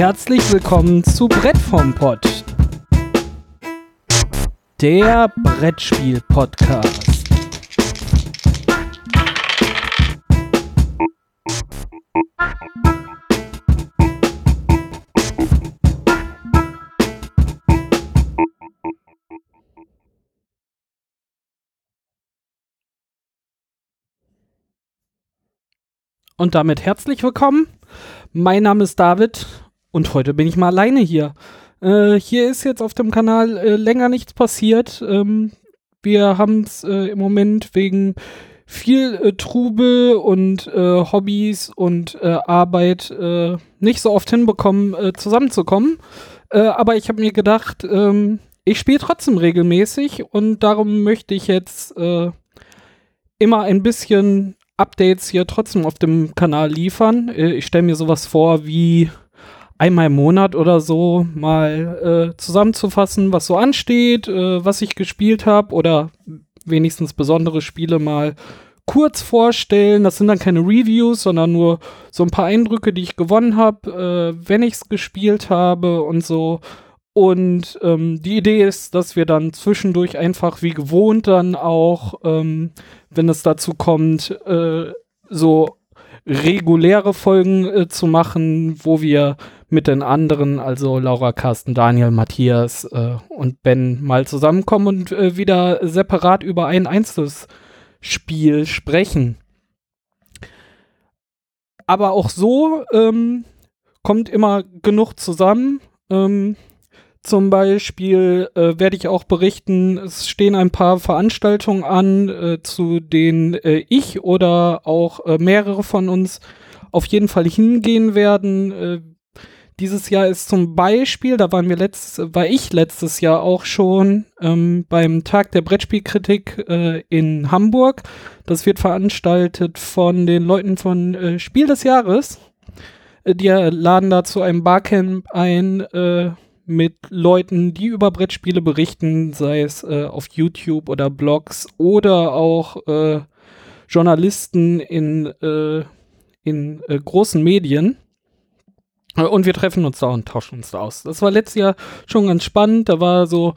herzlich willkommen zu Brett vom Pott. Der Brettspiel-Podcast. Und damit herzlich willkommen. Mein Name ist David und heute bin ich mal alleine hier. Äh, hier ist jetzt auf dem Kanal äh, länger nichts passiert. Ähm, wir haben es äh, im Moment wegen viel äh, Trubel und äh, Hobbys und äh, Arbeit nicht so oft hinbekommen, zusammenzukommen. aber ich habe mir gedacht, ähm, ich spiele trotzdem regelmäßig und darum möchte ich jetzt immer ein bisschen Updates hier trotzdem auf dem Kanal liefern. Ich stelle mir sowas vor wie einmal im Monat oder so mal äh, zusammenzufassen, was so ansteht, äh, was ich gespielt habe oder wenigstens besondere Spiele mal kurz vorstellen. Das sind dann keine Reviews, sondern nur so ein paar Eindrücke, die ich gewonnen habe, äh, wenn ich es gespielt habe und so. Und ähm, die Idee ist, dass wir dann zwischendurch einfach wie gewohnt dann auch, ähm, wenn es dazu kommt, äh, so reguläre Folgen äh, zu machen, wo wir mit den anderen, also Laura, Carsten, Daniel, Matthias äh, und Ben mal zusammenkommen und äh, wieder separat über ein einzelnes Spiel sprechen. Aber auch so ähm, kommt immer genug zusammen. Ähm, zum Beispiel äh, werde ich auch berichten, es stehen ein paar Veranstaltungen an, äh, zu denen äh, ich oder auch äh, mehrere von uns auf jeden Fall hingehen werden. Äh, dieses Jahr ist zum Beispiel, da waren wir letzt, war ich letztes Jahr auch schon ähm, beim Tag der Brettspielkritik äh, in Hamburg. Das wird veranstaltet von den Leuten von Spiel des Jahres. die laden da zu einem Barcamp ein mit Leuten, die über Brettspiele berichten, sei es äh, auf YouTube oder Blogs oder auch äh, Journalisten in, äh, in äh, großen Medien. Äh, und wir treffen uns da und tauschen uns da aus. Das war letztes Jahr schon ganz spannend. Da war so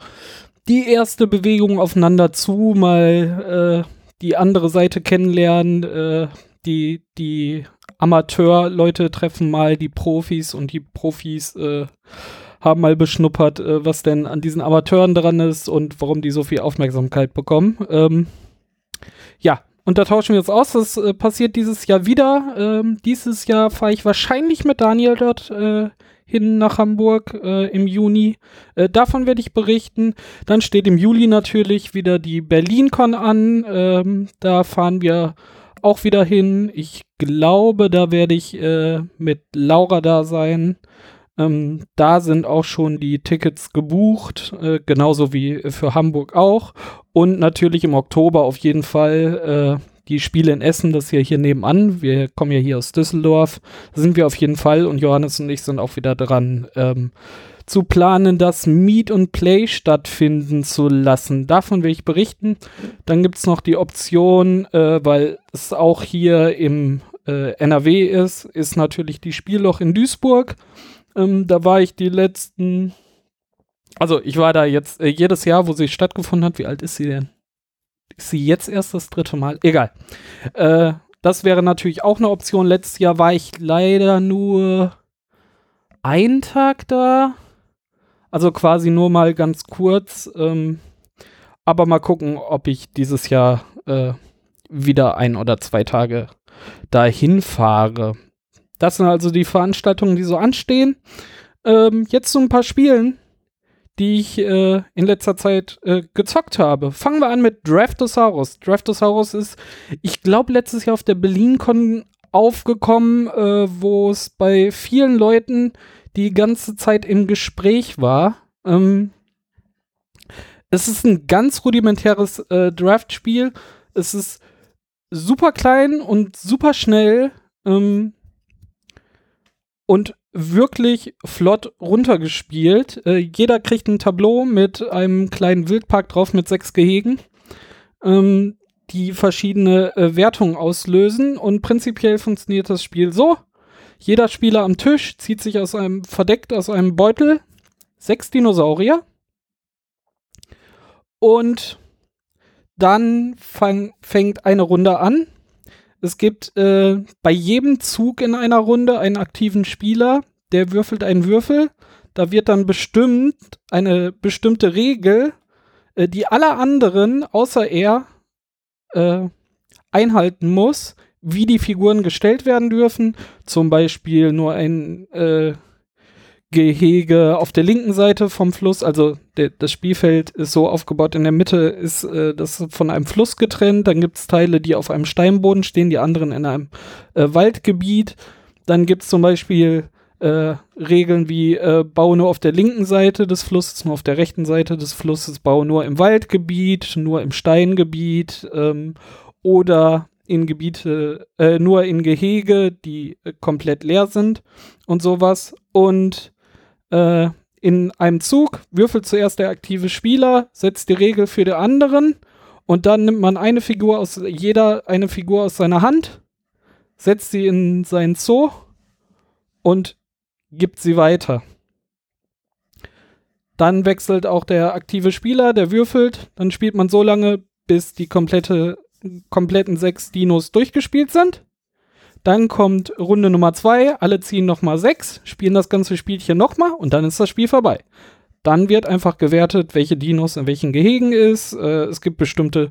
die erste Bewegung aufeinander zu, mal die andere Seite kennenlernen, die, die Amateurleute treffen mal die Profis und die Profis äh, haben mal beschnuppert, äh, was denn an diesen Amateuren dran ist und warum die so viel Aufmerksamkeit bekommen. Ähm, ja, und da tauschen wir uns aus. Das äh, passiert dieses Jahr wieder. Ähm, dieses Jahr fahre ich wahrscheinlich mit Daniel dort äh, hin nach Hamburg äh, im Juni. Äh, davon werde ich berichten. Dann steht im Juli natürlich wieder die BerlinCon an. Ähm, da fahren wir auch wieder hin. Ich glaube, da werde ich äh, mit Laura da sein. Ähm, da sind auch schon die Tickets gebucht, äh, genauso wie für Hamburg auch. Und natürlich im Oktober auf jeden Fall äh, die Spiele in Essen, das ist ja hier nebenan. Wir kommen ja hier aus Düsseldorf. Da sind wir auf jeden Fall und Johannes und ich sind auch wieder dran. Ähm, zu planen, das Meet und Play stattfinden zu lassen. Davon will ich berichten. Dann gibt es noch die Option, äh, weil es auch hier im äh, NRW ist, ist natürlich die Spielloch in Duisburg. Ähm, da war ich die letzten, also ich war da jetzt äh, jedes Jahr, wo sie stattgefunden hat. Wie alt ist sie denn? Ist sie jetzt erst das dritte Mal? Egal. Äh, das wäre natürlich auch eine Option. Letztes Jahr war ich leider nur einen Tag da. Also quasi nur mal ganz kurz. Ähm, aber mal gucken, ob ich dieses Jahr äh, wieder ein oder zwei Tage dahin fahre. Das sind also die Veranstaltungen, die so anstehen. Ähm, jetzt so ein paar Spielen, die ich äh, in letzter Zeit äh, gezockt habe. Fangen wir an mit Draftosaurus. Draftosaurus ist, ich glaube, letztes Jahr auf der BerlinCon aufgekommen, äh, wo es bei vielen Leuten die ganze Zeit im Gespräch war. Ähm, es ist ein ganz rudimentäres äh, Draft-Spiel. Es ist super klein und super schnell. Ähm, und wirklich flott runtergespielt. Äh, jeder kriegt ein Tableau mit einem kleinen Wildpark drauf mit sechs Gehegen, ähm, die verschiedene äh, Wertungen auslösen. Und prinzipiell funktioniert das Spiel so. Jeder Spieler am Tisch zieht sich aus einem verdeckt aus einem Beutel sechs Dinosaurier. Und dann fang, fängt eine Runde an. Es gibt äh, bei jedem Zug in einer Runde einen aktiven Spieler, der würfelt einen Würfel. Da wird dann bestimmt eine bestimmte Regel, äh, die alle anderen außer er äh, einhalten muss, wie die Figuren gestellt werden dürfen. Zum Beispiel nur ein äh, Gehege auf der linken Seite vom Fluss, also der, das Spielfeld ist so aufgebaut, in der Mitte ist äh, das von einem Fluss getrennt, dann gibt es Teile, die auf einem Steinboden stehen, die anderen in einem äh, Waldgebiet. Dann gibt es zum Beispiel äh, Regeln wie äh, baue nur auf der linken Seite des Flusses, nur auf der rechten Seite des Flusses, baue nur im Waldgebiet, nur im Steingebiet ähm, oder in Gebiete, äh, nur in Gehege, die äh, komplett leer sind und sowas. Und äh, in einem Zug würfelt zuerst der aktive Spieler, setzt die Regel für den anderen und dann nimmt man eine Figur aus jeder eine Figur aus seiner Hand, setzt sie in seinen Zoo und gibt sie weiter. Dann wechselt auch der aktive Spieler, der würfelt, dann spielt man so lange, bis die komplette, kompletten sechs Dinos durchgespielt sind. Dann kommt Runde Nummer zwei, alle ziehen nochmal sechs, spielen das ganze Spielchen nochmal und dann ist das Spiel vorbei. Dann wird einfach gewertet, welche Dinos in welchen Gehegen ist. Äh, es gibt bestimmte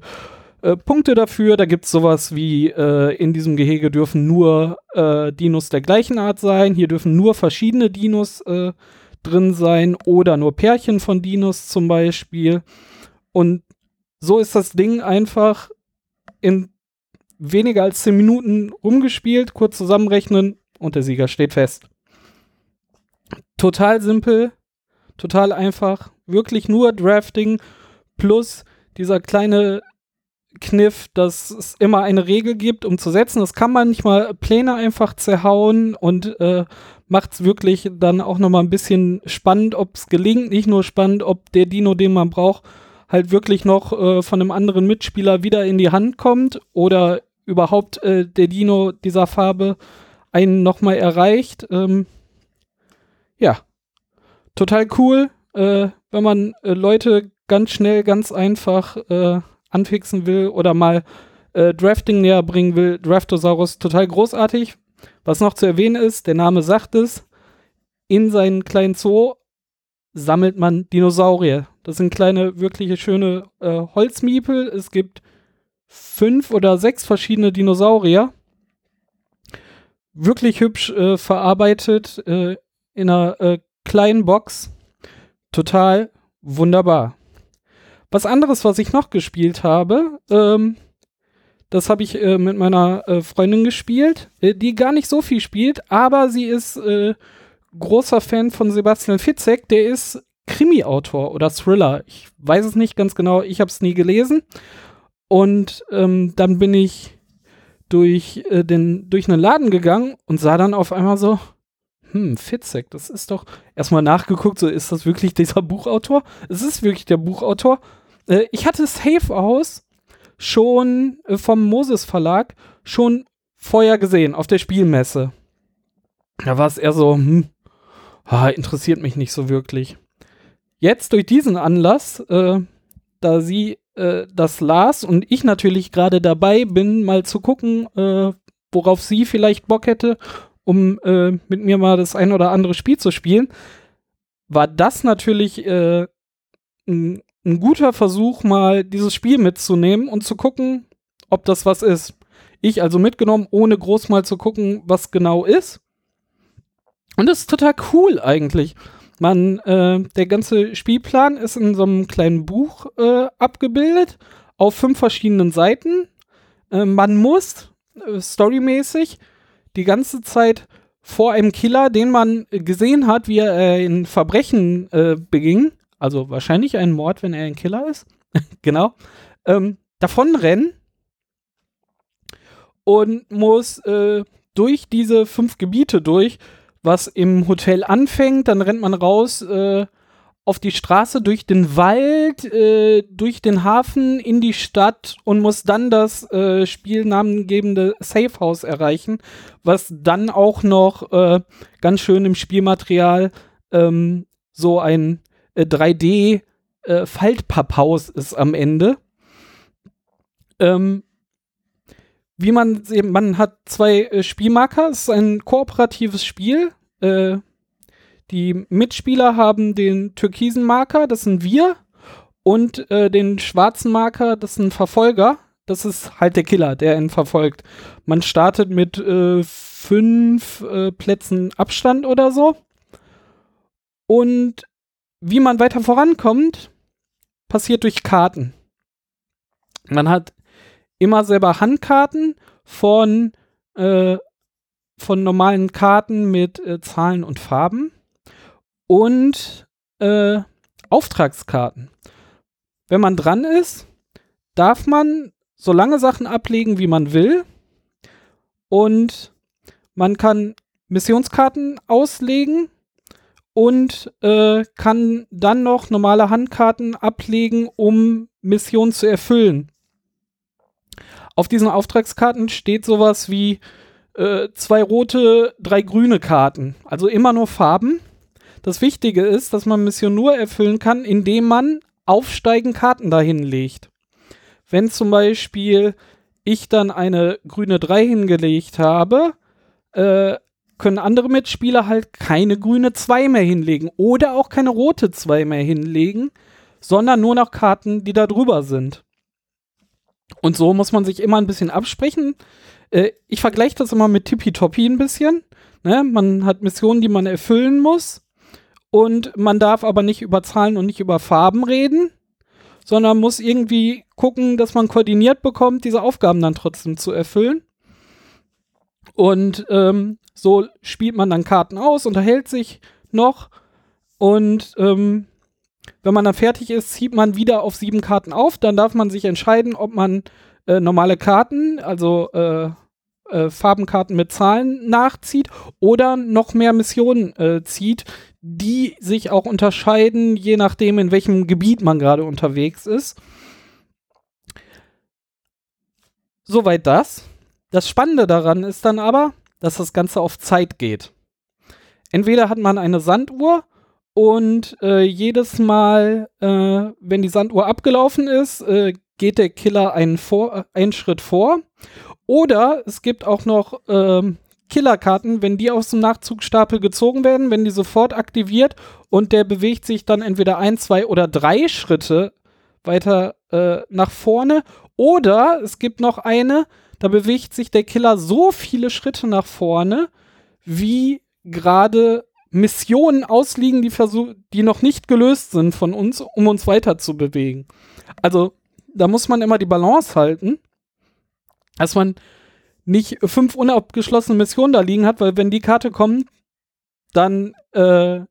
äh, Punkte dafür. Da gibt es sowas wie, äh, in diesem Gehege dürfen nur äh, Dinos der gleichen Art sein. Hier dürfen nur verschiedene Dinos äh, drin sein oder nur Pärchen von Dinos zum Beispiel. Und so ist das Ding einfach in weniger als 10 Minuten rumgespielt, kurz zusammenrechnen und der Sieger steht fest. Total simpel, total einfach, wirklich nur Drafting plus dieser kleine Kniff, dass es immer eine Regel gibt, um zu setzen. Das kann manchmal Pläne einfach zerhauen und äh, macht es wirklich dann auch nochmal ein bisschen spannend, ob es gelingt. Nicht nur spannend, ob der Dino, den man braucht, halt wirklich noch äh, von einem anderen Mitspieler wieder in die Hand kommt oder überhaupt äh, der Dino dieser Farbe einen nochmal erreicht. Ähm, ja, total cool, äh, wenn man äh, Leute ganz schnell, ganz einfach äh, anfixen will oder mal äh, Drafting näher bringen will. Draftosaurus total großartig. Was noch zu erwähnen ist, der Name sagt es, in seinen kleinen Zoo sammelt man Dinosaurier. Das sind kleine, wirkliche schöne äh, Holzmiepel. Es gibt fünf oder sechs verschiedene Dinosaurier. Wirklich hübsch äh, verarbeitet äh, in einer äh, kleinen Box. Total wunderbar. Was anderes, was ich noch gespielt habe, ähm, das habe ich äh, mit meiner äh, Freundin gespielt, äh, die gar nicht so viel spielt, aber sie ist großer Fan von Sebastian Fitzek, der ist Krimi-Autor oder Thriller. Ich weiß es nicht ganz genau, ich habe es nie gelesen. Und ähm, dann bin ich durch, äh, den, durch einen Laden gegangen und sah dann auf einmal so, hm, Fitzek, das ist doch, erstmal nachgeguckt, so ist das wirklich dieser Buchautor? Es ist wirklich der Buchautor. Äh, ich hatte Safe aus schon äh, vom Moses Verlag schon vorher gesehen auf der Spielmesse. Da war es eher so, hm, ah, interessiert mich nicht so wirklich. Jetzt durch diesen Anlass, äh, da sie äh, das las und ich natürlich gerade dabei bin, mal zu gucken, äh, worauf sie vielleicht Bock hätte, um äh, mit mir mal das ein oder andere Spiel zu spielen, war das natürlich äh, ein, ein guter Versuch, mal dieses Spiel mitzunehmen und zu gucken, ob das was ist. Ich also mitgenommen, ohne groß mal zu gucken, was genau ist. Und das ist total cool eigentlich. Man, äh, der ganze Spielplan ist in so einem kleinen Buch äh, abgebildet, auf fünf verschiedenen Seiten. Äh, man muss äh, storymäßig die ganze Zeit vor einem Killer, den man gesehen hat, wie er äh, ein Verbrechen äh, beging, also wahrscheinlich ein Mord, wenn er ein Killer ist, genau, ähm, davonrennen und muss äh, durch diese fünf Gebiete durch, was im Hotel anfängt, dann rennt man raus äh, auf die Straße, durch den Wald, äh, durch den Hafen, in die Stadt und muss dann das äh, spielnamengebende Safe House erreichen, was dann auch noch äh, ganz schön im Spielmaterial ähm, so ein äh, 3D äh, Faltpapphaus ist am Ende. Ähm, wie man sehen, man hat zwei äh, Spielmarker, es ist ein kooperatives Spiel. Äh, die Mitspieler haben den türkisen Marker, das sind wir, und äh, den schwarzen Marker, das ein Verfolger. Das ist halt der Killer, der ihn verfolgt. Man startet mit äh, fünf äh, Plätzen Abstand oder so. Und wie man weiter vorankommt, passiert durch Karten. Man hat immer selber Handkarten von, äh, von normalen Karten mit äh, Zahlen und Farben und äh, Auftragskarten. Wenn man dran ist, darf man so lange Sachen ablegen, wie man will. Und man kann Missionskarten auslegen und äh, kann dann noch normale Handkarten ablegen, um Missionen zu erfüllen. Auf diesen Auftragskarten steht sowas wie äh, zwei rote, drei grüne Karten. Also immer nur Farben. Das Wichtige ist, dass man Mission nur erfüllen kann, indem man aufsteigen Karten dahin legt. Wenn zum Beispiel ich dann eine grüne 3 hingelegt habe, äh, können andere Mitspieler halt keine grüne 2 mehr hinlegen oder auch keine rote 2 mehr hinlegen, sondern nur noch Karten, die da drüber sind. Und so muss man sich immer ein bisschen absprechen. Äh, ich vergleiche das immer mit Tippitoppi ein bisschen. Ne? Man hat Missionen, die man erfüllen muss. Und man darf aber nicht über Zahlen und nicht über Farben reden, sondern muss irgendwie gucken, dass man koordiniert bekommt, diese Aufgaben dann trotzdem zu erfüllen. Und ähm, so spielt man dann Karten aus, unterhält sich noch und ähm, wenn man dann fertig ist, zieht man wieder auf sieben Karten auf. Dann darf man sich entscheiden, ob man äh, normale Karten, also äh, äh, Farbenkarten mit Zahlen nachzieht oder noch mehr Missionen äh, zieht, die sich auch unterscheiden, je nachdem, in welchem Gebiet man gerade unterwegs ist. Soweit das. Das Spannende daran ist dann aber, dass das Ganze auf Zeit geht. Entweder hat man eine Sanduhr und äh, jedes Mal, äh, wenn die Sanduhr abgelaufen ist, äh, geht der Killer einen, vor, einen Schritt vor. Oder es gibt auch noch ähm, Killerkarten, wenn die aus dem Nachzugstapel gezogen werden, wenn die sofort aktiviert und der bewegt sich dann entweder ein, zwei oder drei Schritte weiter äh, nach vorne. Oder es gibt noch eine, da bewegt sich der Killer so viele Schritte nach vorne, wie gerade Missionen ausliegen, die, die noch nicht gelöst sind von uns, um uns weiter zu bewegen. Also da muss man immer die Balance halten, dass man nicht fünf unabgeschlossene Missionen da liegen hat, weil wenn die Karte kommt, dann äh,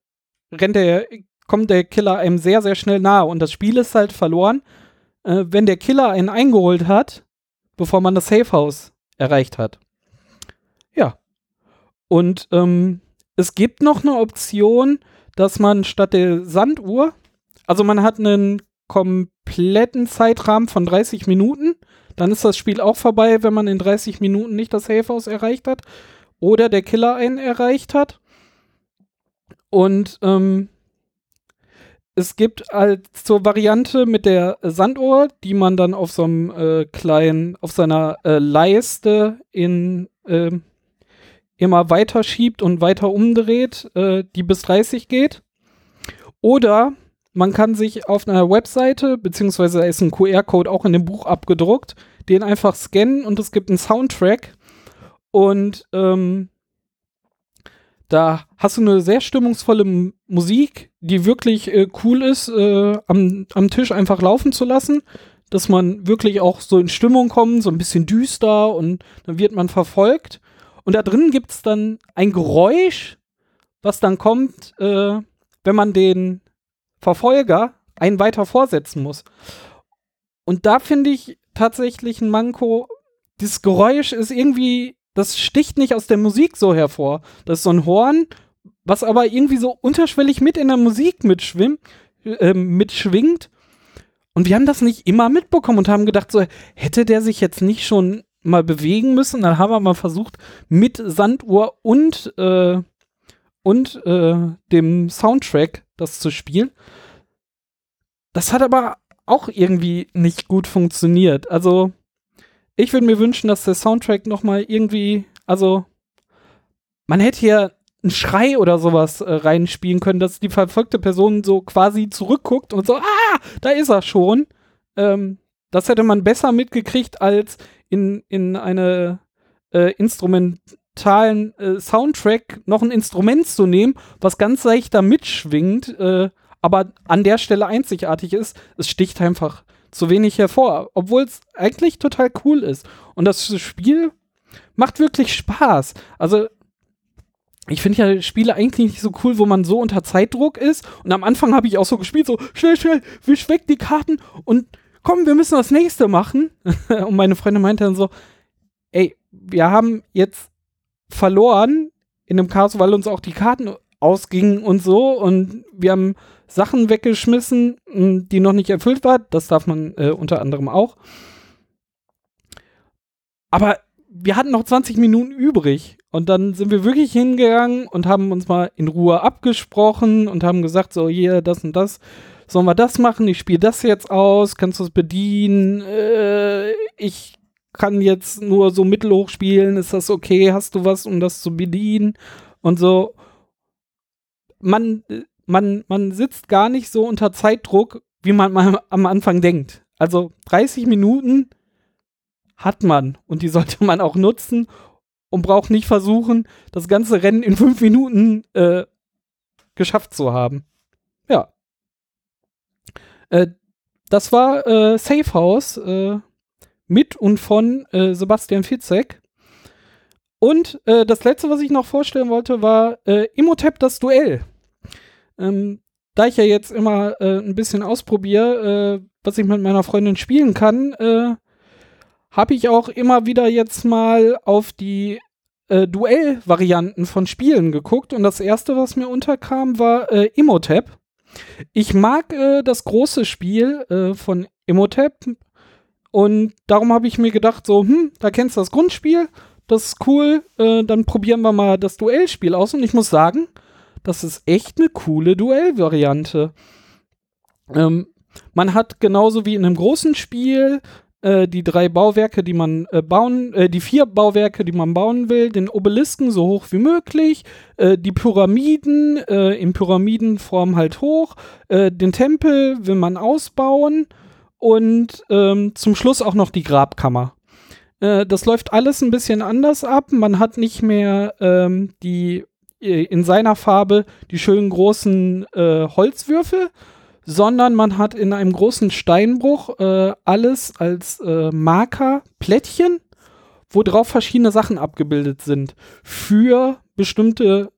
rennt der, kommt der Killer einem sehr, sehr schnell nahe und das Spiel ist halt verloren, äh, wenn der Killer einen eingeholt hat, bevor man das Safe House erreicht hat. Ja. Und ähm, es gibt noch eine Option, dass man statt der Sanduhr, also man hat einen kompletten Zeitrahmen von 30 Minuten, dann ist das Spiel auch vorbei, wenn man in 30 Minuten nicht das Safe erreicht hat oder der Killer einen erreicht hat. Und ähm, es gibt als zur Variante mit der Sanduhr, die man dann auf so einem äh, kleinen, auf seiner äh, Leiste in äh, immer weiter schiebt und weiter umdreht, äh, die bis 30 geht. Oder man kann sich auf einer Webseite, beziehungsweise da ist ein QR-Code auch in dem Buch abgedruckt, den einfach scannen und es gibt einen Soundtrack. Und ähm, da hast du eine sehr stimmungsvolle M Musik, die wirklich äh, cool ist, äh, am, am Tisch einfach laufen zu lassen, dass man wirklich auch so in Stimmung kommt, so ein bisschen düster und dann wird man verfolgt. Und da drin gibt es dann ein Geräusch, was dann kommt, äh, wenn man den Verfolger einen weiter vorsetzen muss. Und da finde ich tatsächlich ein Manko. Das Geräusch ist irgendwie, das sticht nicht aus der Musik so hervor. Das ist so ein Horn, was aber irgendwie so unterschwellig mit in der Musik mitschwimmt, äh, mitschwingt. Und wir haben das nicht immer mitbekommen und haben gedacht, so hätte der sich jetzt nicht schon mal bewegen müssen. Dann haben wir mal versucht, mit Sanduhr und, äh, und äh, dem Soundtrack das zu spielen. Das hat aber auch irgendwie nicht gut funktioniert. Also, ich würde mir wünschen, dass der Soundtrack noch mal irgendwie, also, man hätte hier einen Schrei oder sowas äh, reinspielen können, dass die verfolgte Person so quasi zurückguckt und so, ah, da ist er schon. Ähm, das hätte man besser mitgekriegt, als in, in eine äh, instrumentalen äh, Soundtrack noch ein Instrument zu nehmen, was ganz leicht da mitschwingt, äh, aber an der Stelle einzigartig ist. Es sticht einfach zu wenig hervor, obwohl es eigentlich total cool ist. Und das Spiel macht wirklich Spaß. Also ich finde ja Spiele eigentlich nicht so cool, wo man so unter Zeitdruck ist. Und am Anfang habe ich auch so gespielt, so schnell, schnell, wisch weg die Karten und komm, wir müssen das nächste machen. und meine Freundin meinte dann so, ey, wir haben jetzt verloren in dem Chaos, weil uns auch die Karten ausgingen und so und wir haben Sachen weggeschmissen, hm, die noch nicht erfüllt waren. Das darf man äh, unter anderem auch. Aber wir hatten noch 20 Minuten übrig und dann sind wir wirklich hingegangen und haben uns mal in Ruhe abgesprochen und haben gesagt, so hier, das und das sollen wir das machen? Ich spiele das jetzt aus, kannst du es bedienen? Äh, ich kann jetzt nur so mittelhoch spielen, ist das okay? Hast du was, um das zu bedienen? Und so. Man, man, man sitzt gar nicht so unter Zeitdruck, wie man mal am Anfang denkt. Also 30 Minuten hat man und die sollte man auch nutzen und braucht nicht versuchen, das ganze Rennen in fünf Minuten äh, geschafft zu haben. Ja. Äh, das war äh, Safe House äh, mit und von äh, Sebastian Fitzek. Und äh, das letzte, was ich noch vorstellen wollte, war Imhotep das Duell. Ähm, da ich ja jetzt immer ein bisschen ausprobiere, was ich mit meiner Freundin spielen kann, habe ich auch immer wieder jetzt mal auf die äh, Duell-Varianten von Spielen geguckt. Und das erste, was mir unterkam, war äh, Imhotep. Ich mag äh, das große Spiel äh, von Imhotep und darum habe ich mir gedacht, so, hm, da kennst du das Grundspiel, das ist cool, äh, dann probieren wir mal das Duellspiel aus und ich muss sagen, das ist echt eine coole Duellvariante. Ähm, man hat genauso wie in einem großen Spiel äh, die drei Bauwerke, die man äh, bauen, äh, die vier Bauwerke, die man bauen will, den Obelisken so hoch wie möglich, äh, die Pyramiden äh, in Pyramidenform halt hoch, den Tempel will man ausbauen und ähm, zum Schluss auch noch die Grabkammer. das läuft alles ein bisschen anders ab. Man hat nicht mehr ähm, die in seiner Farbe die schönen großen Holzwürfel, sondern man hat in einem großen Steinbruch äh, alles als äh, Marker, Plättchen, wo drauf verschiedene Sachen abgebildet sind für bestimmte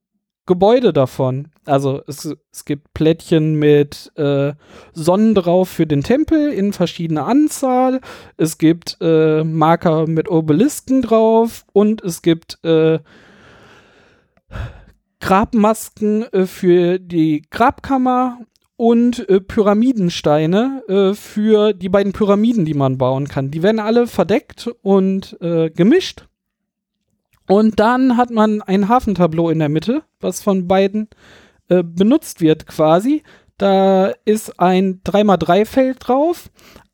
Gebäude davon. Also es, es gibt Plättchen mit äh, Sonnen drauf für den Tempel in verschiedener Anzahl. Es gibt äh, Marker mit Obelisken drauf und es gibt äh, Grabmasken äh, für die Grabkammer und äh, Pyramidensteine äh, für die beiden Pyramiden, die man bauen kann. Die werden alle verdeckt und äh, gemischt. Und dann hat man ein Hafentableau in der Mitte, was von beiden äh, benutzt wird quasi. Da ist ein 3x3-Feld drauf.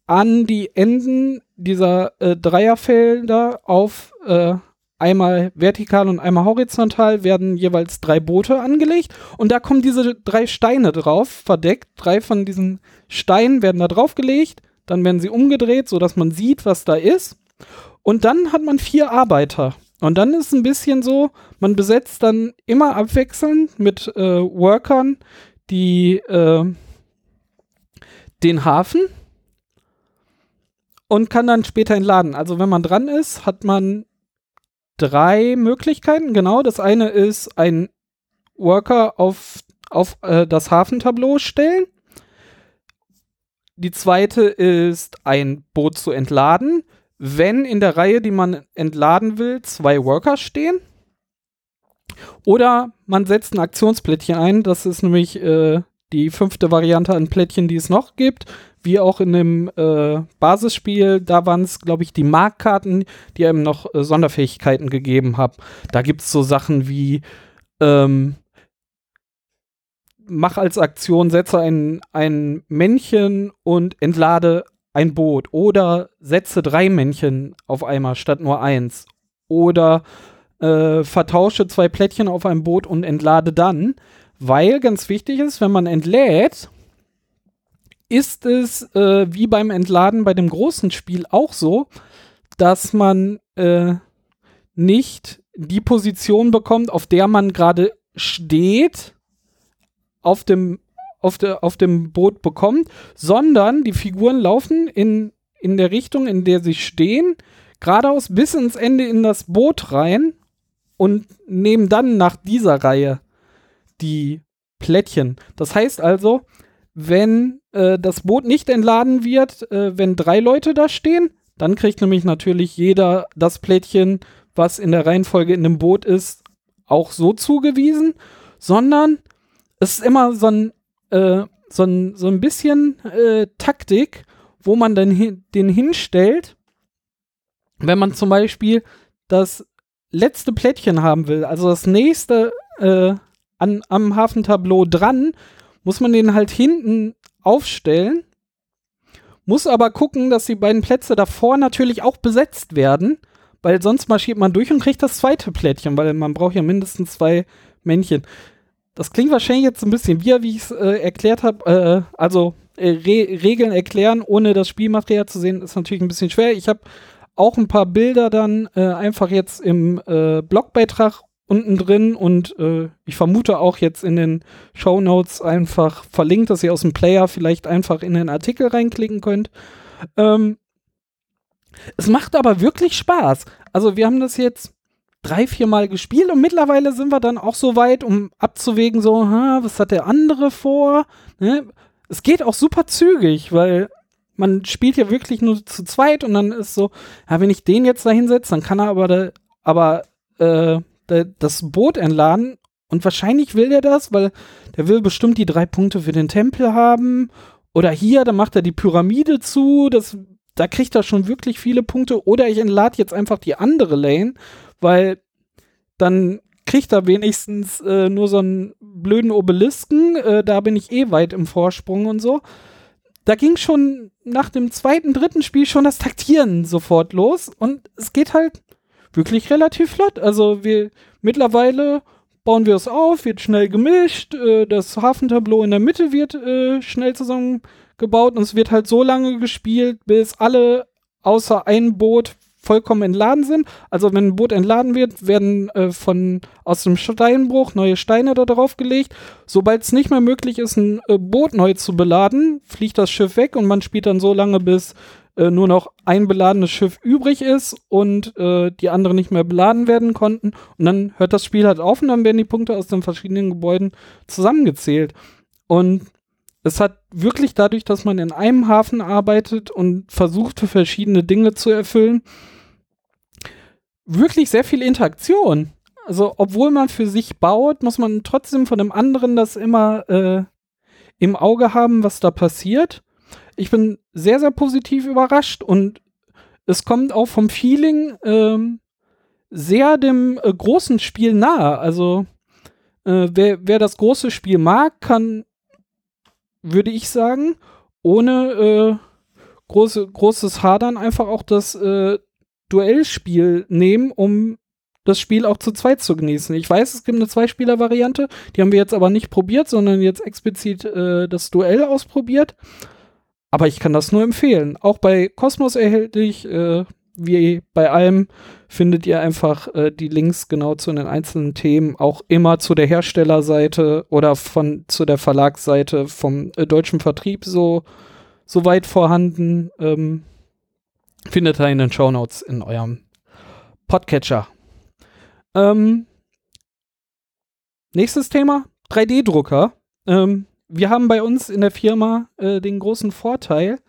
An die Enden dieser äh, Dreierfelder auf äh, einmal vertikal und einmal horizontal werden jeweils drei Boote angelegt und da kommen diese drei Steine drauf, verdeckt. Drei von diesen Steinen werden da draufgelegt, dann werden sie umgedreht, sodass man sieht, was da ist. Und dann hat man vier Arbeiter. Und dann ist es ein bisschen so, man besetzt dann immer abwechselnd mit äh, Workern die äh, den Hafen und kann dann später entladen. Also wenn man dran ist, hat man drei Möglichkeiten, genau. Das eine ist ein Worker auf, auf äh, das Hafentableau stellen. Die zweite ist ein Boot zu entladen. Wenn in der Reihe, die man entladen will, zwei Worker stehen. Oder man setzt ein Aktionsplättchen ein. Das ist nämlich äh, die fünfte Variante an Plättchen, die es noch gibt. Wie auch in dem äh, Basisspiel, da waren es, glaube ich, die Markkarten, die einem noch äh, Sonderfähigkeiten gegeben haben. Da gibt es so Sachen wie ähm, mach als Aktion, setze ein, ein Männchen und entlade ein Boot. Oder setze drei Männchen auf einmal statt nur eins. Oder äh, vertausche zwei Plättchen auf einem Boot und entlade dann. Weil ganz wichtig ist, wenn man entlädt, ist es äh, wie beim Entladen bei dem großen Spiel auch so, dass man äh, nicht die Position bekommt, auf der man gerade steht, auf dem, auf, der, auf dem Boot bekommt, sondern die Figuren laufen in, in der Richtung, in der sie stehen, geradeaus bis ins Ende in das Boot rein und nehmen dann nach dieser Reihe die Plättchen. Das heißt also, wenn äh, das Boot nicht entladen wird, äh, wenn drei Leute da stehen, dann kriegt nämlich natürlich jeder das Plättchen, was in der Reihenfolge in dem Boot ist, auch so zugewiesen, sondern es ist immer so ein, äh, so ein, so ein bisschen äh, Taktik, wo man dann hin, den hinstellt, wenn man zum Beispiel das letzte Plättchen haben will, also das nächste äh, an, am Hafentableau dran, muss man den halt hinten aufstellen, muss aber gucken, dass die beiden Plätze davor natürlich auch besetzt werden, weil sonst marschiert man durch und kriegt das zweite Plättchen, weil man braucht ja mindestens zwei Männchen. Das klingt wahrscheinlich jetzt ein bisschen wie, wie ich es äh, erklärt habe. Äh, also äh, Re Regeln erklären, ohne das Spielmaterial zu sehen, ist natürlich ein bisschen schwer. Ich habe auch ein paar Bilder dann äh, einfach jetzt im äh, Blogbeitrag unten drin und äh, ich vermute auch jetzt in den Show Notes einfach verlinkt, dass ihr aus dem Player vielleicht einfach in den Artikel reinklicken könnt. Ähm, es macht aber wirklich Spaß. Also wir haben das jetzt drei, vier Mal gespielt und mittlerweile sind wir dann auch so weit, um abzuwägen, so, ha, was hat der andere vor? Ne? Es geht auch super zügig, weil man spielt ja wirklich nur zu zweit und dann ist so, ja, wenn ich den jetzt da hinsetze, dann kann er aber, da, aber äh, das Boot entladen und wahrscheinlich will der das, weil der will bestimmt die drei Punkte für den Tempel haben. Oder hier, dann macht er die Pyramide zu, das, da kriegt er schon wirklich viele Punkte. Oder ich entlade jetzt einfach die andere Lane weil dann kriegt er wenigstens äh, nur so einen blöden Obelisken. Äh, da bin ich eh weit im Vorsprung und so. Da ging schon nach dem zweiten, dritten Spiel schon das Taktieren sofort los und es geht halt wirklich relativ flott. Also wir mittlerweile bauen wir es auf, wird schnell gemischt, äh, das Hafentableau in der Mitte wird äh, schnell zusammengebaut und es wird halt so lange gespielt, bis alle außer ein Boot vollkommen entladen sind. Also wenn ein Boot entladen wird, werden äh, von aus dem Steinbruch neue Steine da drauf gelegt. Sobald es nicht mehr möglich ist, ein äh, Boot neu zu beladen, fliegt das Schiff weg und man spielt dann so lange, bis äh, nur noch ein beladenes Schiff übrig ist und äh, die anderen nicht mehr beladen werden konnten. Und dann hört das Spiel halt auf und dann werden die Punkte aus den verschiedenen Gebäuden zusammengezählt. Und es hat wirklich dadurch, dass man in einem Hafen arbeitet und versucht, verschiedene Dinge zu erfüllen, wirklich sehr viel Interaktion. Also, obwohl man für sich baut, muss man trotzdem von dem anderen das immer äh, im Auge haben, was da passiert. Ich bin sehr, sehr positiv überrascht und es kommt auch vom Feeling ähm, sehr dem äh, großen Spiel nahe. Also, äh, wer, wer das große Spiel mag, kann, würde ich sagen, ohne äh, große, großes Hadern einfach auch das äh, Duellspiel nehmen, um das Spiel auch zu zweit zu genießen. Ich weiß, es gibt eine Zweispieler-Variante, die haben wir jetzt aber nicht probiert, sondern jetzt explizit äh, das Duell ausprobiert. Aber ich kann das nur empfehlen. Auch bei Cosmos erhältlich, äh, wie bei allem, findet ihr einfach äh, die Links genau zu den einzelnen Themen, auch immer zu der Herstellerseite oder von zu der Verlagsseite vom äh, deutschen Vertrieb so, so weit vorhanden. Ähm, Findet ihr in den Show Notes in eurem Podcatcher. Ähm, nächstes Thema: 3D-Drucker. Ähm, wir haben bei uns in der Firma äh, den großen Vorteil,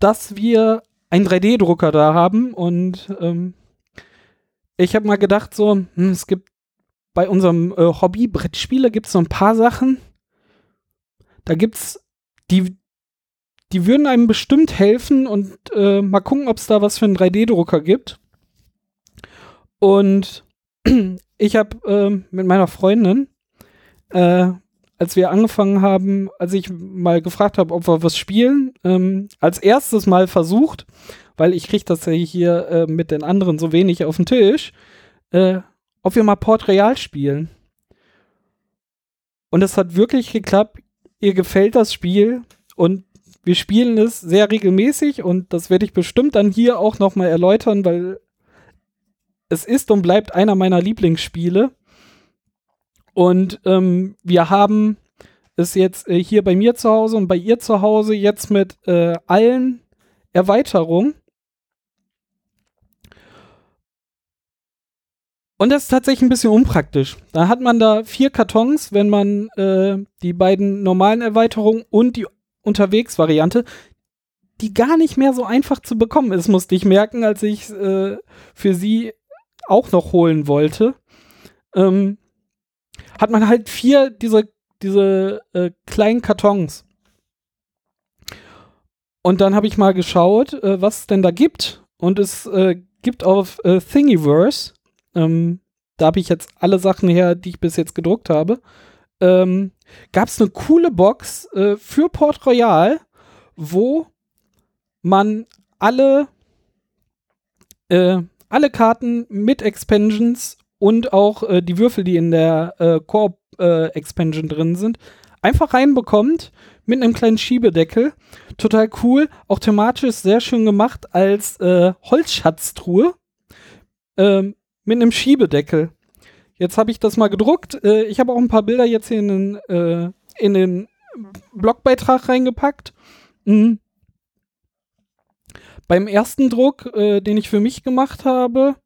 dass wir einen 3D-Drucker da haben und ähm, ich habe mal gedacht, so, hm, es gibt bei unserem äh, Hobby Brettspiele gibt es so ein paar Sachen. Da gibt's die, die würden einem bestimmt helfen und äh, mal gucken, ob es da was für einen 3D-Drucker gibt. Und ich habe äh, mit meiner Freundin, äh, als wir angefangen haben, als ich mal gefragt habe, ob wir was spielen, ähm, als erstes mal versucht, weil ich kriege das ja hier äh, mit den anderen so wenig auf den Tisch, äh, ob wir mal Port Real spielen. Und es hat wirklich geklappt. Ihr gefällt das Spiel und wir spielen es sehr regelmäßig und das werde ich bestimmt dann hier auch nochmal erläutern, weil es ist und bleibt einer meiner Lieblingsspiele. Und ähm, wir haben es jetzt äh, hier bei mir zu Hause und bei ihr zu Hause jetzt mit äh, allen Erweiterungen. Und das ist tatsächlich ein bisschen unpraktisch. Da hat man da vier Kartons, wenn man äh, die beiden normalen Erweiterungen und die Unterwegs-Variante, die gar nicht mehr so einfach zu bekommen ist, musste ich merken, als ich äh, für sie auch noch holen wollte. Ähm, hat man halt vier diese, diese äh, kleinen Kartons. Und dann habe ich mal geschaut, äh, was es denn da gibt. Und es äh, gibt auf äh, Thingiverse ähm, da habe ich jetzt alle Sachen her, die ich bis jetzt gedruckt habe. Ähm, Gab es eine coole Box äh, für Port Royal, wo man alle, äh, alle Karten mit Expansions und auch äh, die Würfel, die in der äh, Koop-Expansion äh, drin sind, einfach reinbekommt mit einem kleinen Schiebedeckel. Total cool. Auch thematisch sehr schön gemacht als äh, Holzschatztruhe. Ähm, mit einem Schiebedeckel. Jetzt habe ich das mal gedruckt. Äh, ich habe auch ein paar Bilder jetzt hier in den, in den Blogbeitrag reingepackt. Mhm. Beim ersten Druck, den ich für mich gemacht habe,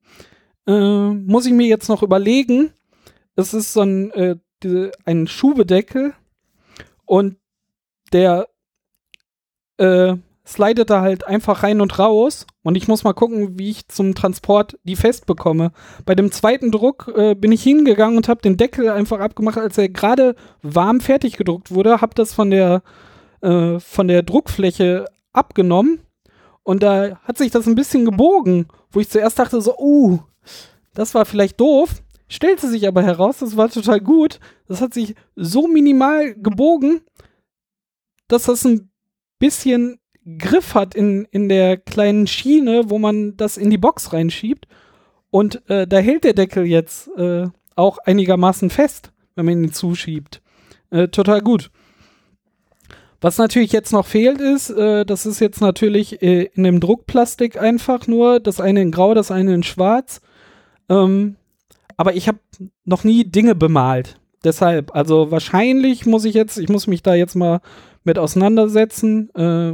äh, muss ich mir jetzt noch überlegen. Es ist so ein, äh, diese, ein Schubedeckel und der äh, slidet da halt einfach rein und raus und ich muss mal gucken, wie ich zum Transport die festbekomme. Bei dem zweiten Druck äh, bin ich hingegangen und habe den Deckel einfach abgemacht, als er gerade warm fertig gedruckt wurde, habe das von der äh, von der Druckfläche abgenommen und da hat sich das ein bisschen gebogen, wo ich zuerst dachte so, uh, das war vielleicht doof. Stellte sich aber heraus, das war total gut. Das hat sich so minimal gebogen, dass das ein bisschen Griff hat in, in der kleinen Schiene, wo man das in die Box reinschiebt. Und äh, da hält der Deckel jetzt äh, auch einigermaßen fest, wenn man ihn zuschiebt. Äh, total gut. Was natürlich jetzt noch fehlt ist, äh, das ist jetzt natürlich äh, in dem Druckplastik einfach nur, das eine in grau, das eine in schwarz. Ähm, aber ich habe noch nie Dinge bemalt. Deshalb, also wahrscheinlich muss ich jetzt, ich muss mich da jetzt mal mit auseinandersetzen. Äh,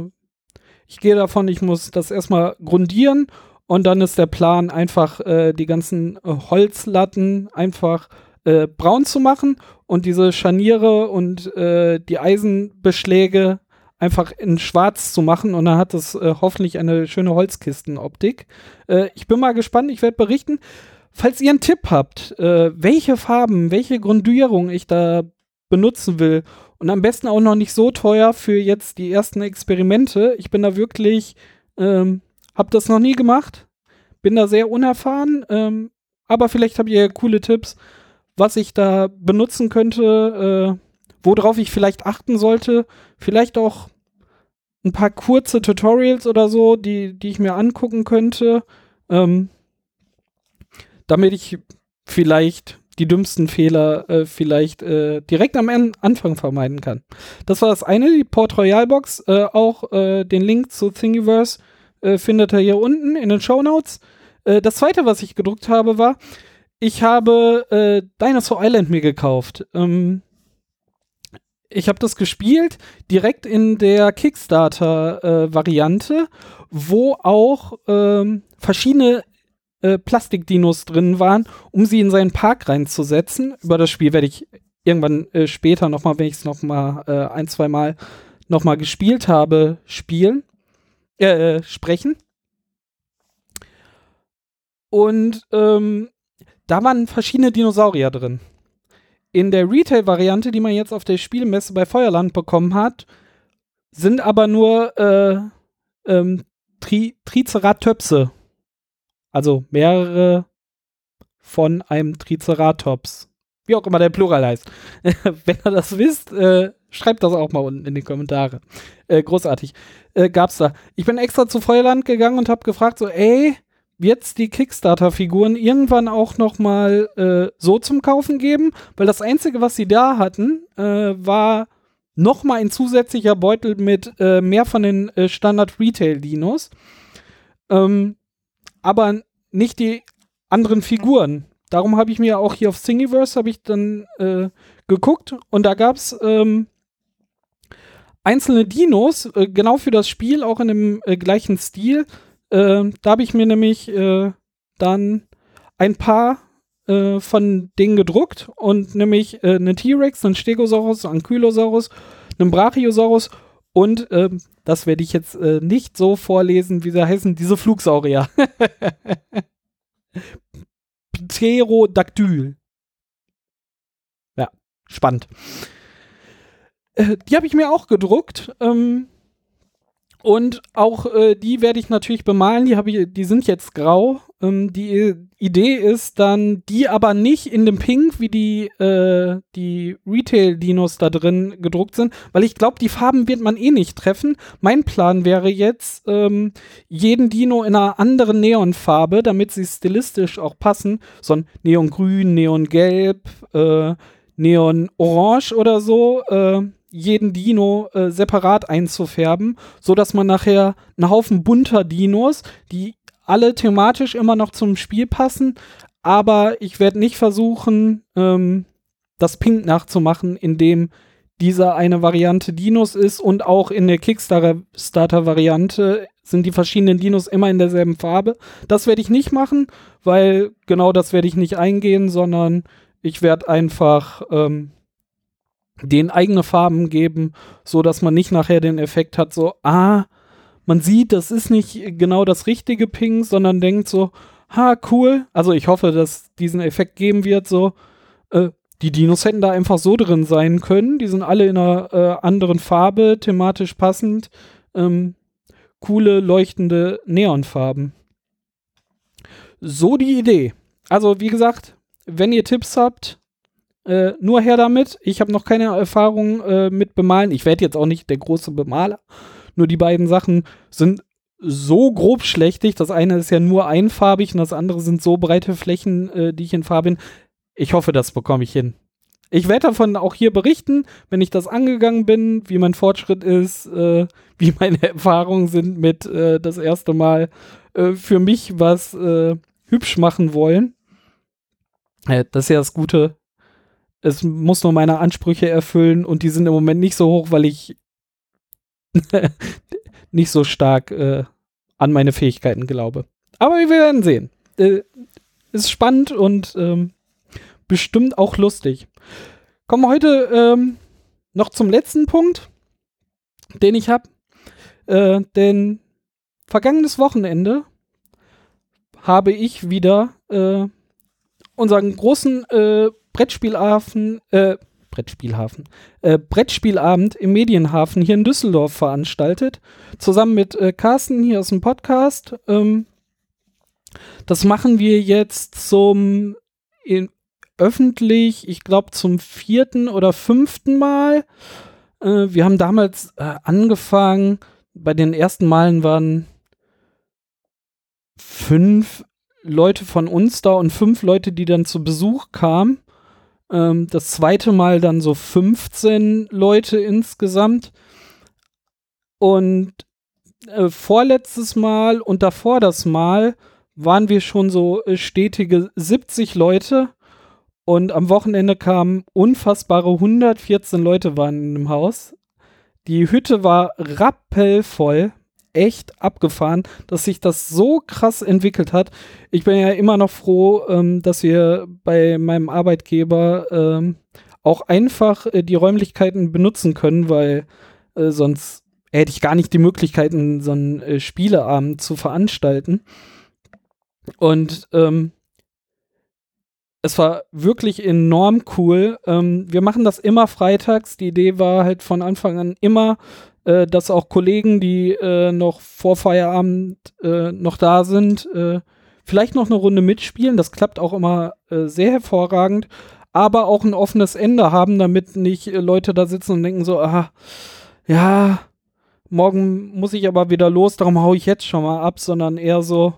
ich gehe davon, ich muss das erstmal grundieren und dann ist der Plan einfach äh, die ganzen äh, Holzlatten einfach äh, braun zu machen und diese Scharniere und äh, die Eisenbeschläge einfach in schwarz zu machen und dann hat es äh, hoffentlich eine schöne Holzkistenoptik. Ich bin mal gespannt, ich werde berichten. Falls ihr einen Tipp habt, welche Farben, welche Grundierung ich da benutzen will und am besten auch noch nicht so teuer für jetzt die ersten Experimente. Ich bin da wirklich, ähm, hab das noch nie gemacht, bin da sehr unerfahren, ähm, aber vielleicht habt ihr coole Tipps, was ich da benutzen könnte, äh, worauf ich vielleicht achten sollte. Vielleicht auch ein paar kurze Tutorials oder so, die, die ich mir angucken könnte, ähm, damit ich vielleicht die dümmsten Fehler äh, vielleicht äh, direkt am Anfang vermeiden kann. Das war das eine, die Port Royal Box. Äh, auch äh, den Link zu Thingiverse äh, findet ihr hier unten in den Show Notes. Äh, das zweite, was ich gedruckt habe, war, ich habe Dinosaur Island mir gekauft. Ähm, ich habe das gespielt direkt in der Kickstarter-Variante, wo auch ähm, verschiedene äh, Plastikdinos drin waren, um sie in seinen Park reinzusetzen. Über das Spiel werde ich irgendwann äh, später nochmal, wenn ich es nochmal äh, ein, zwei Mal nochmal gespielt habe, spielen, äh, äh, sprechen. Und ähm, da waren verschiedene Dinosaurier drin. In der Retail-Variante, die man jetzt auf der Spielmesse bei Feuerland bekommen hat, sind aber nur äh, ähm, Tri Triceratops. Also mehrere von einem Triceratops. Wie auch immer der Plural heißt. Wenn ihr das wisst, äh, schreibt das auch mal unten in die Kommentare. Äh, großartig. Äh, gab's da. Ich bin extra zu Feuerland gegangen und habe gefragt, so, ey, jetzt die Kickstarter-Figuren irgendwann auch noch mal äh, so zum Kaufen geben? Weil das Einzige, was sie da hatten, äh, war noch mal ein zusätzlicher Beutel mit äh, mehr von den äh, Standard-Retail-Dinos. Ähm, aber nicht die anderen Figuren. Darum habe ich mir auch hier auf Thingiverse habe ich dann äh, geguckt und da gab es ähm, einzelne Dinos, äh, genau für das Spiel, auch in dem äh, gleichen Stil. Äh, da habe ich mir nämlich äh, dann ein paar äh, von denen gedruckt und nämlich äh, eine T-Rex, einen Stegosaurus, einen Ankylosaurus, einen Brachiosaurus und ähm, das werde ich jetzt nicht so vorlesen, wie sie heißen, diese Flugsaurier. Pterodactyl. Ja, spannend. Äh, die habe ich mir auch gedruckt. Ähm, und auch äh, die werde ich natürlich bemalen. Die, ich, die sind jetzt grau. Ähm, die Idee ist dann, die aber nicht in dem Pink, wie die, äh, die Retail-Dinos da drin gedruckt sind, weil ich glaube, die Farben wird man eh nicht treffen. Mein Plan wäre jetzt, ähm, jeden Dino in einer anderen Neonfarbe, damit sie stilistisch auch passen. So ein Neongrün, Neongelb, äh, Neon-Orange oder so. Äh, jeden Dino äh, separat einzufärben, so dass man nachher einen Haufen bunter Dinos, die alle thematisch immer noch zum Spiel passen, aber ich werde nicht versuchen, ähm, das Pink nachzumachen, indem dieser eine Variante Dinos ist und auch in der Kickstarter-Variante sind die verschiedenen Dinos immer in derselben Farbe. Das werde ich nicht machen, weil genau das werde ich nicht eingehen, sondern ich werde einfach ähm, den eigene Farben geben, so dass man nicht nachher den Effekt hat, so, ah, man sieht, das ist nicht genau das richtige Pink, sondern denkt so, ha, cool. Also ich hoffe, dass diesen Effekt geben wird, so, äh, die Dinos hätten da einfach so drin sein können. Die sind alle in einer äh, anderen Farbe, thematisch passend. Ähm, coole, leuchtende Neonfarben. So die Idee. Also, wie gesagt, wenn ihr Tipps habt, äh, nur her damit. Ich habe noch keine Erfahrung äh, mit Bemalen. Ich werde jetzt auch nicht der große Bemaler. Nur die beiden Sachen sind so grob schlechtig. Das eine ist ja nur einfarbig und das andere sind so breite Flächen, äh, die ich in Farbe bin. Ich hoffe, das bekomme ich hin. Ich werde davon auch hier berichten, wenn ich das angegangen bin, wie mein Fortschritt ist, äh, wie meine Erfahrungen sind mit äh, das erste Mal äh, für mich was äh, hübsch machen wollen. Äh, das ist ja das Gute es muss nur meine Ansprüche erfüllen und die sind im Moment nicht so hoch, weil ich nicht so stark äh, an meine Fähigkeiten glaube. Aber wir werden sehen. Äh, ist spannend und ähm, bestimmt auch lustig. Kommen wir heute ähm, noch zum letzten Punkt, den ich habe. Äh, denn vergangenes Wochenende habe ich wieder äh, unseren großen äh, Brettspielhafen, äh, Brettspielhafen, äh, Brettspielabend im Medienhafen hier in Düsseldorf veranstaltet. Zusammen mit äh, Carsten hier aus dem Podcast. Ähm, das machen wir jetzt zum in, öffentlich, ich glaube zum vierten oder fünften Mal. Äh, wir haben damals äh, angefangen, bei den ersten Malen waren fünf Leute von uns da und fünf Leute, die dann zu Besuch kamen. Ähm, das zweite Mal dann so 15 Leute insgesamt. Und äh, vorletztes Mal und davor das Mal waren wir schon so äh, stetige 70 Leute. Und am Wochenende kamen unfassbare 114 Leute waren dem Haus. Die Hütte war rappelvoll echt abgefahren, dass sich das so krass entwickelt hat. Ich bin ja immer noch froh, ähm, dass wir bei meinem Arbeitgeber ähm, auch einfach äh, die Räumlichkeiten benutzen können, weil äh, sonst hätte ich gar nicht die Möglichkeiten, so einen äh, Spieleabend zu veranstalten. Und ähm, es war wirklich enorm cool. Ähm, wir machen das immer freitags. Die Idee war halt von Anfang an immer, äh, dass auch Kollegen, die äh, noch vor Feierabend äh, noch da sind, äh, vielleicht noch eine Runde mitspielen. Das klappt auch immer äh, sehr hervorragend, aber auch ein offenes Ende haben, damit nicht äh, Leute da sitzen und denken so, aha, ja, morgen muss ich aber wieder los, darum haue ich jetzt schon mal ab, sondern eher so,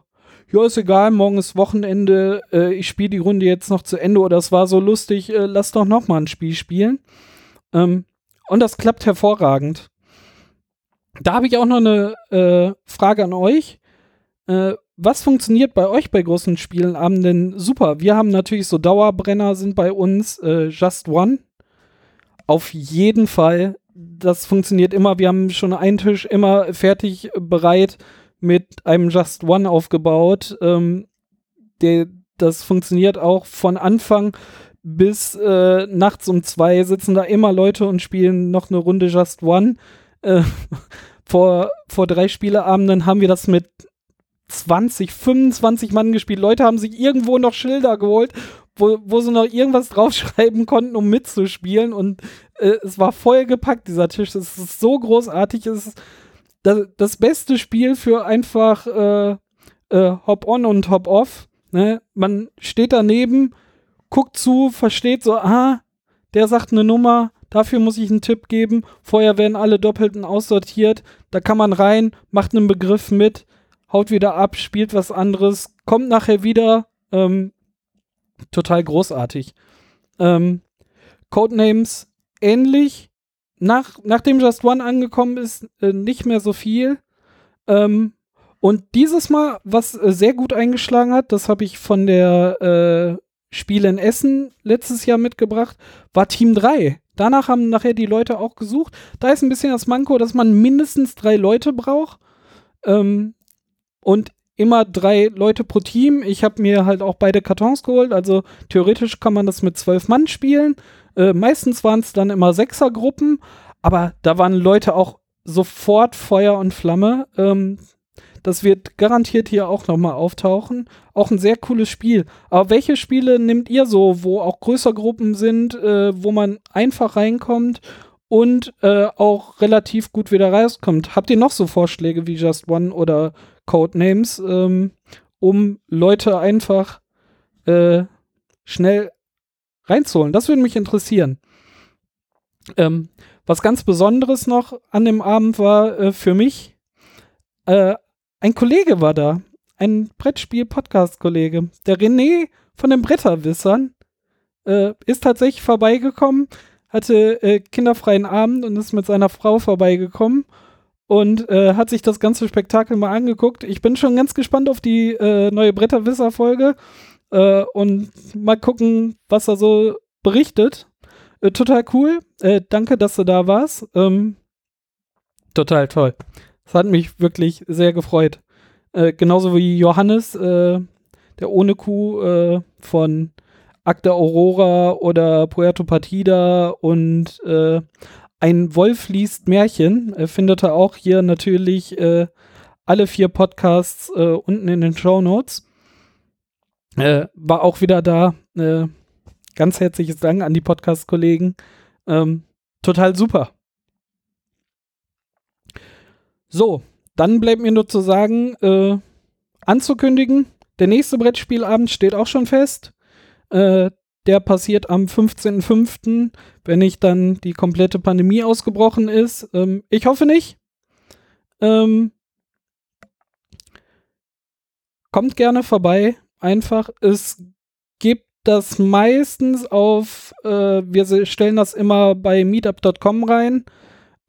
ja, ist egal, morgen ist Wochenende, äh, ich spiele die Runde jetzt noch zu Ende oder es war so lustig, äh, lass doch noch mal ein Spiel spielen. Ähm, und das klappt hervorragend. Da habe ich auch noch eine äh, Frage an euch. Äh, was funktioniert bei euch bei großen Spielenabenden super? Wir haben natürlich so Dauerbrenner sind bei uns äh, Just One. Auf jeden Fall. Das funktioniert immer. Wir haben schon einen Tisch immer fertig bereit mit einem Just One aufgebaut. Ähm, der, das funktioniert auch von Anfang bis äh, nachts um zwei sitzen da immer Leute und spielen noch eine Runde Just One. Äh, vor, vor drei Spieleabenden haben wir das mit 20, 25 Mann gespielt. Leute haben sich irgendwo noch Schilder geholt, wo, wo sie noch irgendwas draufschreiben konnten, um mitzuspielen. Und äh, es war voll gepackt, dieser Tisch. Es ist so großartig. Es ist das, das beste Spiel für einfach äh, äh, Hop-on und Hop-off. Ne? Man steht daneben, guckt zu, versteht so, ah, der sagt eine Nummer, dafür muss ich einen Tipp geben. Vorher werden alle Doppelten aussortiert. Da kann man rein, macht einen Begriff mit haut wieder ab, spielt was anderes, kommt nachher wieder. Ähm, total großartig. Ähm, Codenames ähnlich. Nach, nachdem Just One angekommen ist, äh, nicht mehr so viel. Ähm, und dieses Mal, was äh, sehr gut eingeschlagen hat, das habe ich von der äh, Spiel in Essen letztes Jahr mitgebracht, war Team 3. Danach haben nachher die Leute auch gesucht. Da ist ein bisschen das Manko, dass man mindestens drei Leute braucht. Ähm, und immer drei Leute pro Team. Ich habe mir halt auch beide Kartons geholt, also theoretisch kann man das mit zwölf Mann spielen. Äh, meistens waren es dann immer Sechsergruppen, aber da waren Leute auch sofort Feuer und Flamme. Ähm, das wird garantiert hier auch nochmal auftauchen. Auch ein sehr cooles Spiel. Aber welche Spiele nehmt ihr so, wo auch größere Gruppen sind, äh, wo man einfach reinkommt und äh, auch relativ gut wieder rauskommt? Habt ihr noch so Vorschläge wie Just One oder Codenames, ähm, um Leute einfach äh, schnell reinzuholen. Das würde mich interessieren. Ähm, was ganz Besonderes noch an dem Abend war äh, für mich, äh, ein Kollege war da, ein Brettspiel-Podcast-Kollege. Der René von den Bretterwissern äh, ist tatsächlich vorbeigekommen, hatte äh, kinderfreien Abend und ist mit seiner Frau vorbeigekommen und äh, hat sich das ganze Spektakel mal angeguckt. Ich bin schon ganz gespannt auf die äh, neue Bretterwisser-Folge äh, und mal gucken, was er so berichtet. Äh, total cool. Danke, dass du da warst. Ähm, total toll. Das hat mich wirklich sehr gefreut. Äh, genauso wie Johannes, der ohne Kuh von Akta Aurora oder Puerto Partida und ein Wolf liest Märchen äh, findet ihr auch hier natürlich äh, alle vier Podcasts äh, unten in den Show Notes. Äh, war auch wieder da. Äh, ganz herzliches Dank an die Podcast-Kollegen. Ähm, total super. So, dann bleibt mir nur zu sagen, äh, anzukündigen, der nächste Brettspielabend steht auch schon fest. Äh, der passiert am 15.05., wenn nicht dann die komplette Pandemie ausgebrochen ist. Ähm, ich hoffe nicht. Ähm, kommt gerne vorbei. Einfach. Es gibt das meistens auf, äh, wir stellen das immer bei meetup.com rein.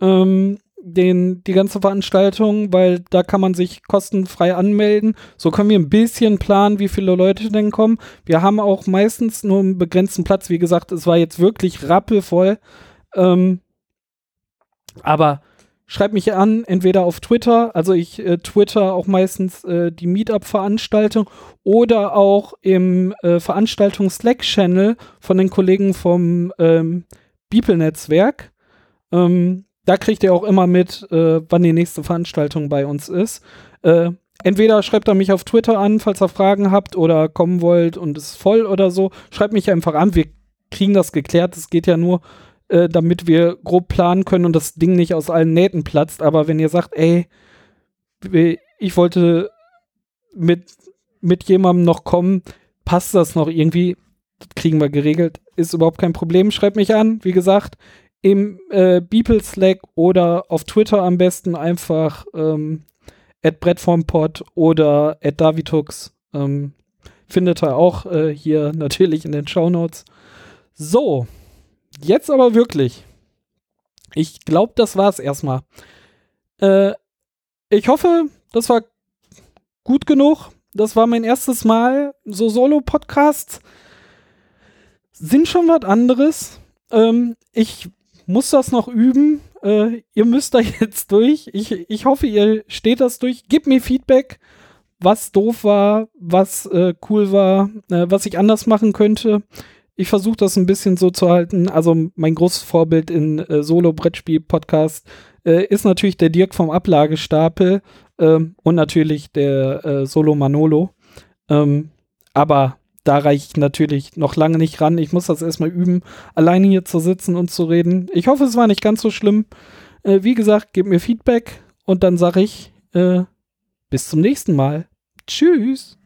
Ähm, den, die ganze Veranstaltung, weil da kann man sich kostenfrei anmelden. So können wir ein bisschen planen, wie viele Leute denn kommen. Wir haben auch meistens nur einen begrenzten Platz. Wie gesagt, es war jetzt wirklich rappelvoll. Ähm, aber schreibt mich an, entweder auf Twitter, also ich äh, twitter auch meistens äh, die Meetup-Veranstaltung oder auch im äh, Veranstaltungs-Slack-Channel von den Kollegen vom ähm, Beeple-Netzwerk. Ähm, da kriegt ihr auch immer mit, äh, wann die nächste Veranstaltung bei uns ist. Äh, entweder schreibt er mich auf Twitter an, falls ihr Fragen habt oder kommen wollt und es ist voll oder so. Schreibt mich einfach an. Wir kriegen das geklärt. Es geht ja nur, äh, damit wir grob planen können und das Ding nicht aus allen Nähten platzt. Aber wenn ihr sagt, ey, ich wollte mit, mit jemandem noch kommen, passt das noch irgendwie? Das kriegen wir geregelt. Ist überhaupt kein Problem. Schreibt mich an. Wie gesagt, im äh, Beeple Slack oder auf Twitter am besten einfach ähm, at Brettformpod oder at Davitux. Ähm, findet ihr auch äh, hier natürlich in den Shownotes. So, jetzt aber wirklich. Ich glaube, das war's erstmal. Äh, ich hoffe, das war gut genug. Das war mein erstes Mal. So Solo-Podcasts sind schon was anderes. Ähm, ich muss das noch üben. Äh, ihr müsst da jetzt durch. Ich, ich hoffe, ihr steht das durch. Gebt mir Feedback, was doof war, was äh, cool war, äh, was ich anders machen könnte. Ich versuche das ein bisschen so zu halten. Also mein großes Vorbild in äh, Solo-Brettspiel-Podcast äh, ist natürlich der Dirk vom Ablagestapel ähm, und natürlich der äh, Solo Manolo. Ähm, aber da reiche ich natürlich noch lange nicht ran. Ich muss das erstmal üben, alleine hier zu sitzen und zu reden. Ich hoffe, es war nicht ganz so schlimm. Äh, wie gesagt, gebt mir Feedback und dann sage ich äh, bis zum nächsten Mal. Tschüss.